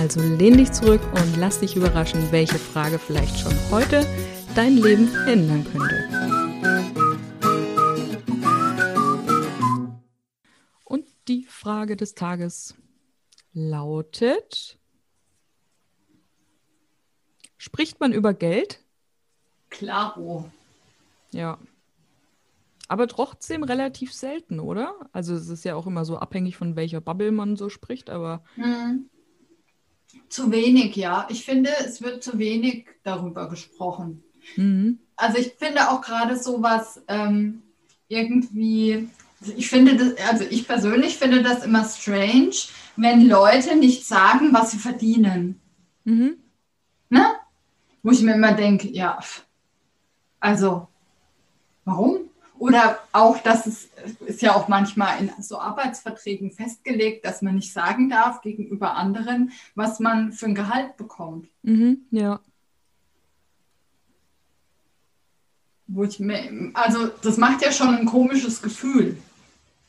also lehn dich zurück und lass dich überraschen, welche Frage vielleicht schon heute dein Leben ändern könnte. Und die Frage des Tages lautet, spricht man über Geld? Klaro. Ja. Aber trotzdem relativ selten, oder? Also es ist ja auch immer so abhängig von welcher Bubble man so spricht, aber hm. Zu wenig, ja. Ich finde, es wird zu wenig darüber gesprochen. Mhm. Also ich finde auch gerade sowas ähm, irgendwie, ich finde das, also ich persönlich finde das immer strange, wenn Leute nicht sagen, was sie verdienen. Mhm. Ne? Wo ich mir immer denke, ja, also warum? Oder auch, dass es ist ja auch manchmal in so Arbeitsverträgen festgelegt, dass man nicht sagen darf gegenüber anderen, was man für ein Gehalt bekommt. Mhm, ja. Wo ich mir, also das macht ja schon ein komisches Gefühl.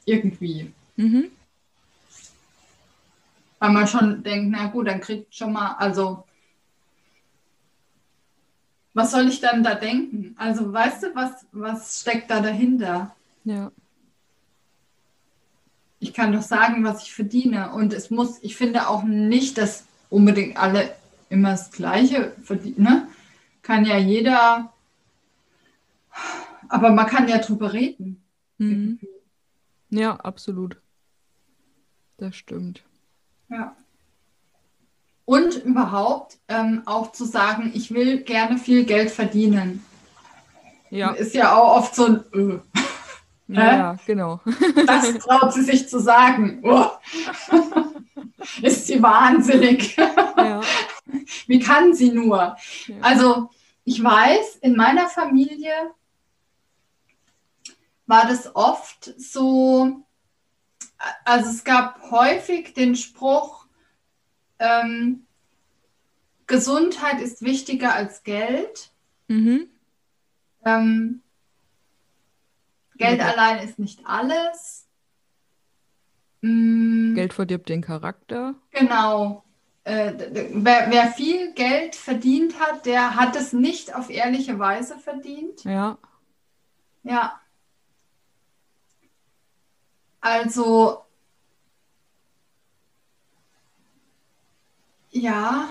Irgendwie. Mhm. Weil man schon denkt, na gut, dann kriegt schon mal, also was soll ich dann da denken? Also weißt du, was, was steckt da dahinter? Ja. Ich kann doch sagen, was ich verdiene. Und es muss, ich finde auch nicht, dass unbedingt alle immer das Gleiche verdienen. Ne? Kann ja jeder, aber man kann ja drüber reden. Mhm. Ja, absolut. Das stimmt. Ja. Und überhaupt ähm, auch zu sagen, ich will gerne viel Geld verdienen. Ja. Ist ja auch oft so ein. Äh. Ja, ja, genau. Das traut sie sich zu sagen. Oh. Ist sie wahnsinnig. Ja. Wie kann sie nur? Ja. Also, ich weiß, in meiner Familie war das oft so, also es gab häufig den Spruch, ähm, Gesundheit ist wichtiger als Geld. Mhm. Ähm, Geld ja. allein ist nicht alles. Mhm. Geld verdirbt den Charakter. Genau. Äh, wer, wer, viel Geld verdient hat, der hat es nicht auf ehrliche Weise verdient. Ja. Ja. Also Ja.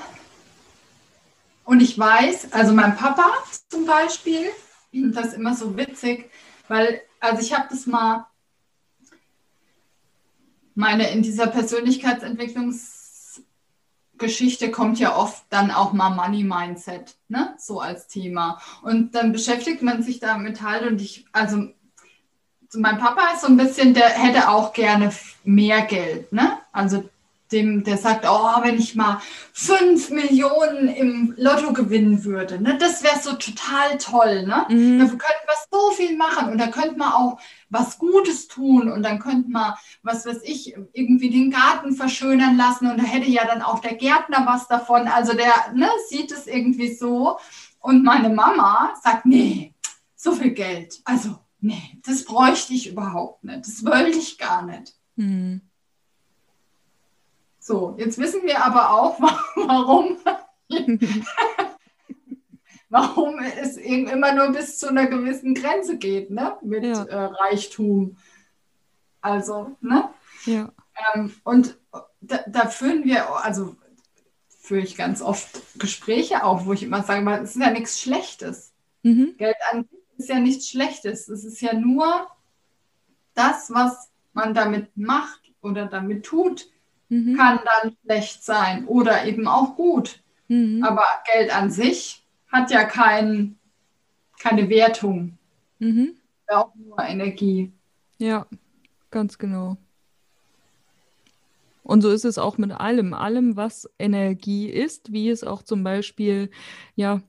Und ich weiß, also mein Papa zum Beispiel, das ist immer so witzig, weil, also ich habe das mal, meine, in dieser Persönlichkeitsentwicklungsgeschichte kommt ja oft dann auch mal Money Mindset, ne, so als Thema. Und dann beschäftigt man sich damit halt und ich, also mein Papa ist so ein bisschen, der hätte auch gerne mehr Geld, ne? Also dem, der sagt, oh, wenn ich mal fünf Millionen im Lotto gewinnen würde, ne, das wäre so total toll. Ne? Mhm. Dafür könnte man so viel machen und da könnte man auch was Gutes tun und dann könnte man, was weiß ich, irgendwie den Garten verschönern lassen und da hätte ja dann auch der Gärtner was davon. Also der ne, sieht es irgendwie so. Und meine Mama sagt, nee, so viel Geld. Also, nee, das bräuchte ich überhaupt nicht. Das wollte ich gar nicht. Mhm. So, jetzt wissen wir aber auch, warum, warum es eben immer nur bis zu einer gewissen Grenze geht, ne? Mit ja. äh, Reichtum. Also, ne? Ja. Ähm, und da, da, führen wir, also führe ich ganz oft Gespräche auf, wo ich immer sage, es ist ja nichts Schlechtes. Mhm. Geld an ist ja nichts Schlechtes. Es ist ja nur das, was man damit macht oder damit tut, mhm. kann dann schlecht sein oder eben auch gut. Mhm. Aber Geld an sich hat ja kein, keine Wertung. Mhm. Auch nur Energie. Ja, ganz genau. Und so ist es auch mit allem, allem, was Energie ist, wie es auch zum Beispiel, ja,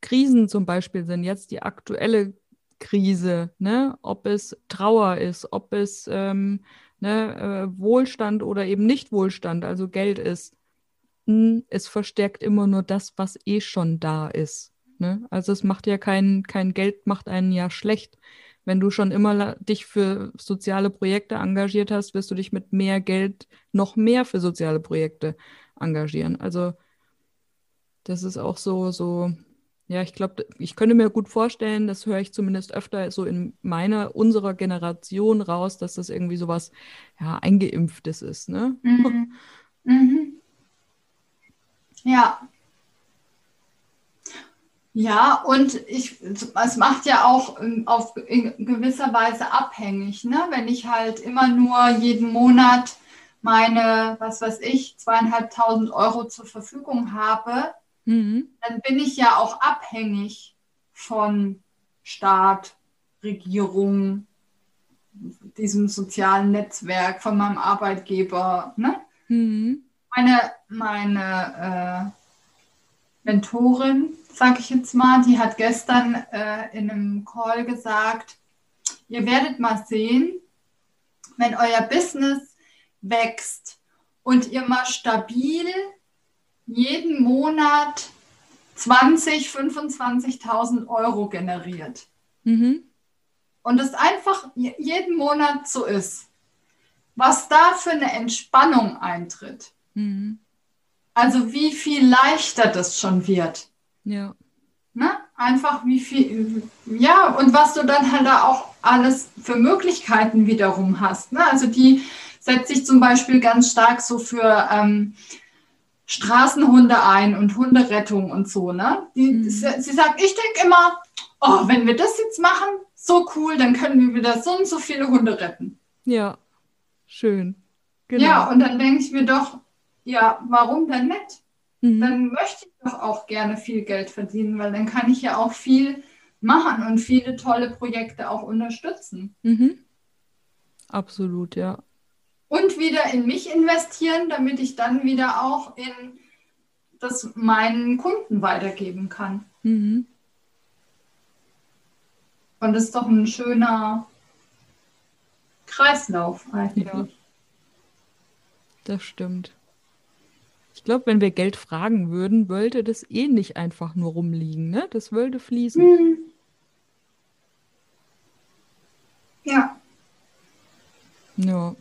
Krisen zum Beispiel sind, jetzt die aktuelle Krise, ne? ob es Trauer ist, ob es ähm, ne, äh, Wohlstand oder eben nicht Wohlstand, also Geld ist, mh, es verstärkt immer nur das, was eh schon da ist. Ne? Also es macht ja kein, kein Geld, macht einen ja schlecht. Wenn du schon immer dich für soziale Projekte engagiert hast, wirst du dich mit mehr Geld noch mehr für soziale Projekte engagieren. Also das ist auch so, so, ja, ich glaube, ich könnte mir gut vorstellen, das höre ich zumindest öfter so in meiner, unserer Generation raus, dass das irgendwie sowas, ja, eingeimpftes ist, ne? Mhm. Mhm. Ja. Ja, und ich, es macht ja auch auf in gewisser Weise abhängig, ne? Wenn ich halt immer nur jeden Monat meine, was weiß ich, zweieinhalbtausend Euro zur Verfügung habe, mhm. dann bin ich ja auch abhängig von Staat, Regierung, diesem sozialen Netzwerk, von meinem Arbeitgeber. Ne? Mhm. Meine, meine äh, Mentorin, sage ich jetzt mal, die hat gestern äh, in einem Call gesagt, ihr werdet mal sehen, wenn euer Business wächst und ihr mal stabil jeden Monat 20, 25.000 Euro generiert. Mhm. Und es einfach jeden Monat so ist. Was da für eine Entspannung eintritt. Mhm. Also wie viel leichter das schon wird. Ja. Ne? Einfach wie viel, ja, und was du dann halt da auch alles für Möglichkeiten wiederum hast. Ne? Also die setzt sich zum Beispiel ganz stark so für ähm, Straßenhunde ein und Hunderettung und so. Ne? Die, mhm. sie, sagt, ich denke immer, oh, wenn wir das jetzt machen, so cool, dann können wir wieder so und so viele Hunde retten. Ja, schön. Genau. Ja, und dann denke ich mir doch, ja, warum denn nicht? Mhm. Dann möchte ich doch auch gerne viel Geld verdienen, weil dann kann ich ja auch viel machen und viele tolle Projekte auch unterstützen. Mhm. Absolut, ja und wieder in mich investieren, damit ich dann wieder auch in das meinen Kunden weitergeben kann. Mhm. Und das ist doch ein schöner Kreislauf eigentlich. Ja. Das stimmt. Ich glaube, wenn wir Geld fragen würden, wollte das eh nicht einfach nur rumliegen, ne? Das wollte fließen. Mhm. Ja. Ja.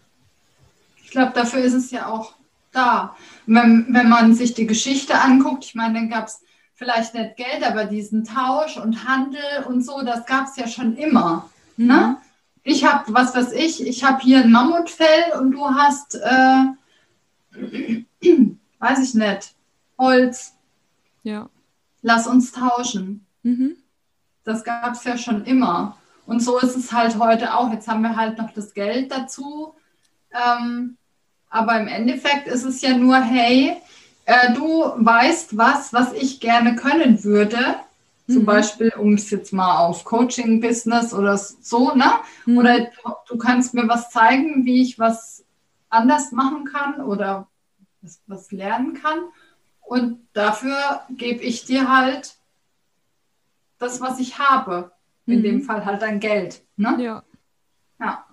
Ich glaube, dafür ist es ja auch da. Wenn, wenn man sich die Geschichte anguckt, ich meine, dann gab es vielleicht nicht Geld, aber diesen Tausch und Handel und so, das gab es ja schon immer. Ne? Ich habe, was weiß ich, ich habe hier ein Mammutfell und du hast, äh, weiß ich nicht, Holz. Ja. Lass uns tauschen. Mhm. Das gab es ja schon immer. Und so ist es halt heute auch. Jetzt haben wir halt noch das Geld dazu. Ähm, aber im Endeffekt ist es ja nur, hey, äh, du weißt was, was ich gerne können würde. Mhm. Zum Beispiel, um es jetzt mal auf Coaching-Business oder so, ne? Mhm. Oder du kannst mir was zeigen, wie ich was anders machen kann oder was, was lernen kann. Und dafür gebe ich dir halt das, was ich habe. In mhm. dem Fall halt dein Geld. Ne? Ja. Ja.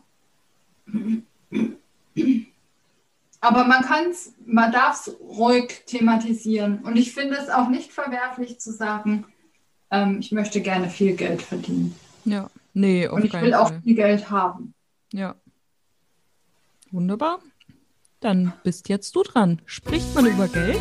Aber man kann es, man darf es ruhig thematisieren. Und ich finde es auch nicht verwerflich zu sagen, ähm, ich möchte gerne viel Geld verdienen. Ja, nee, auf Und ich will Fall. auch viel Geld haben. Ja. Wunderbar. Dann bist jetzt du dran. Spricht man über Geld?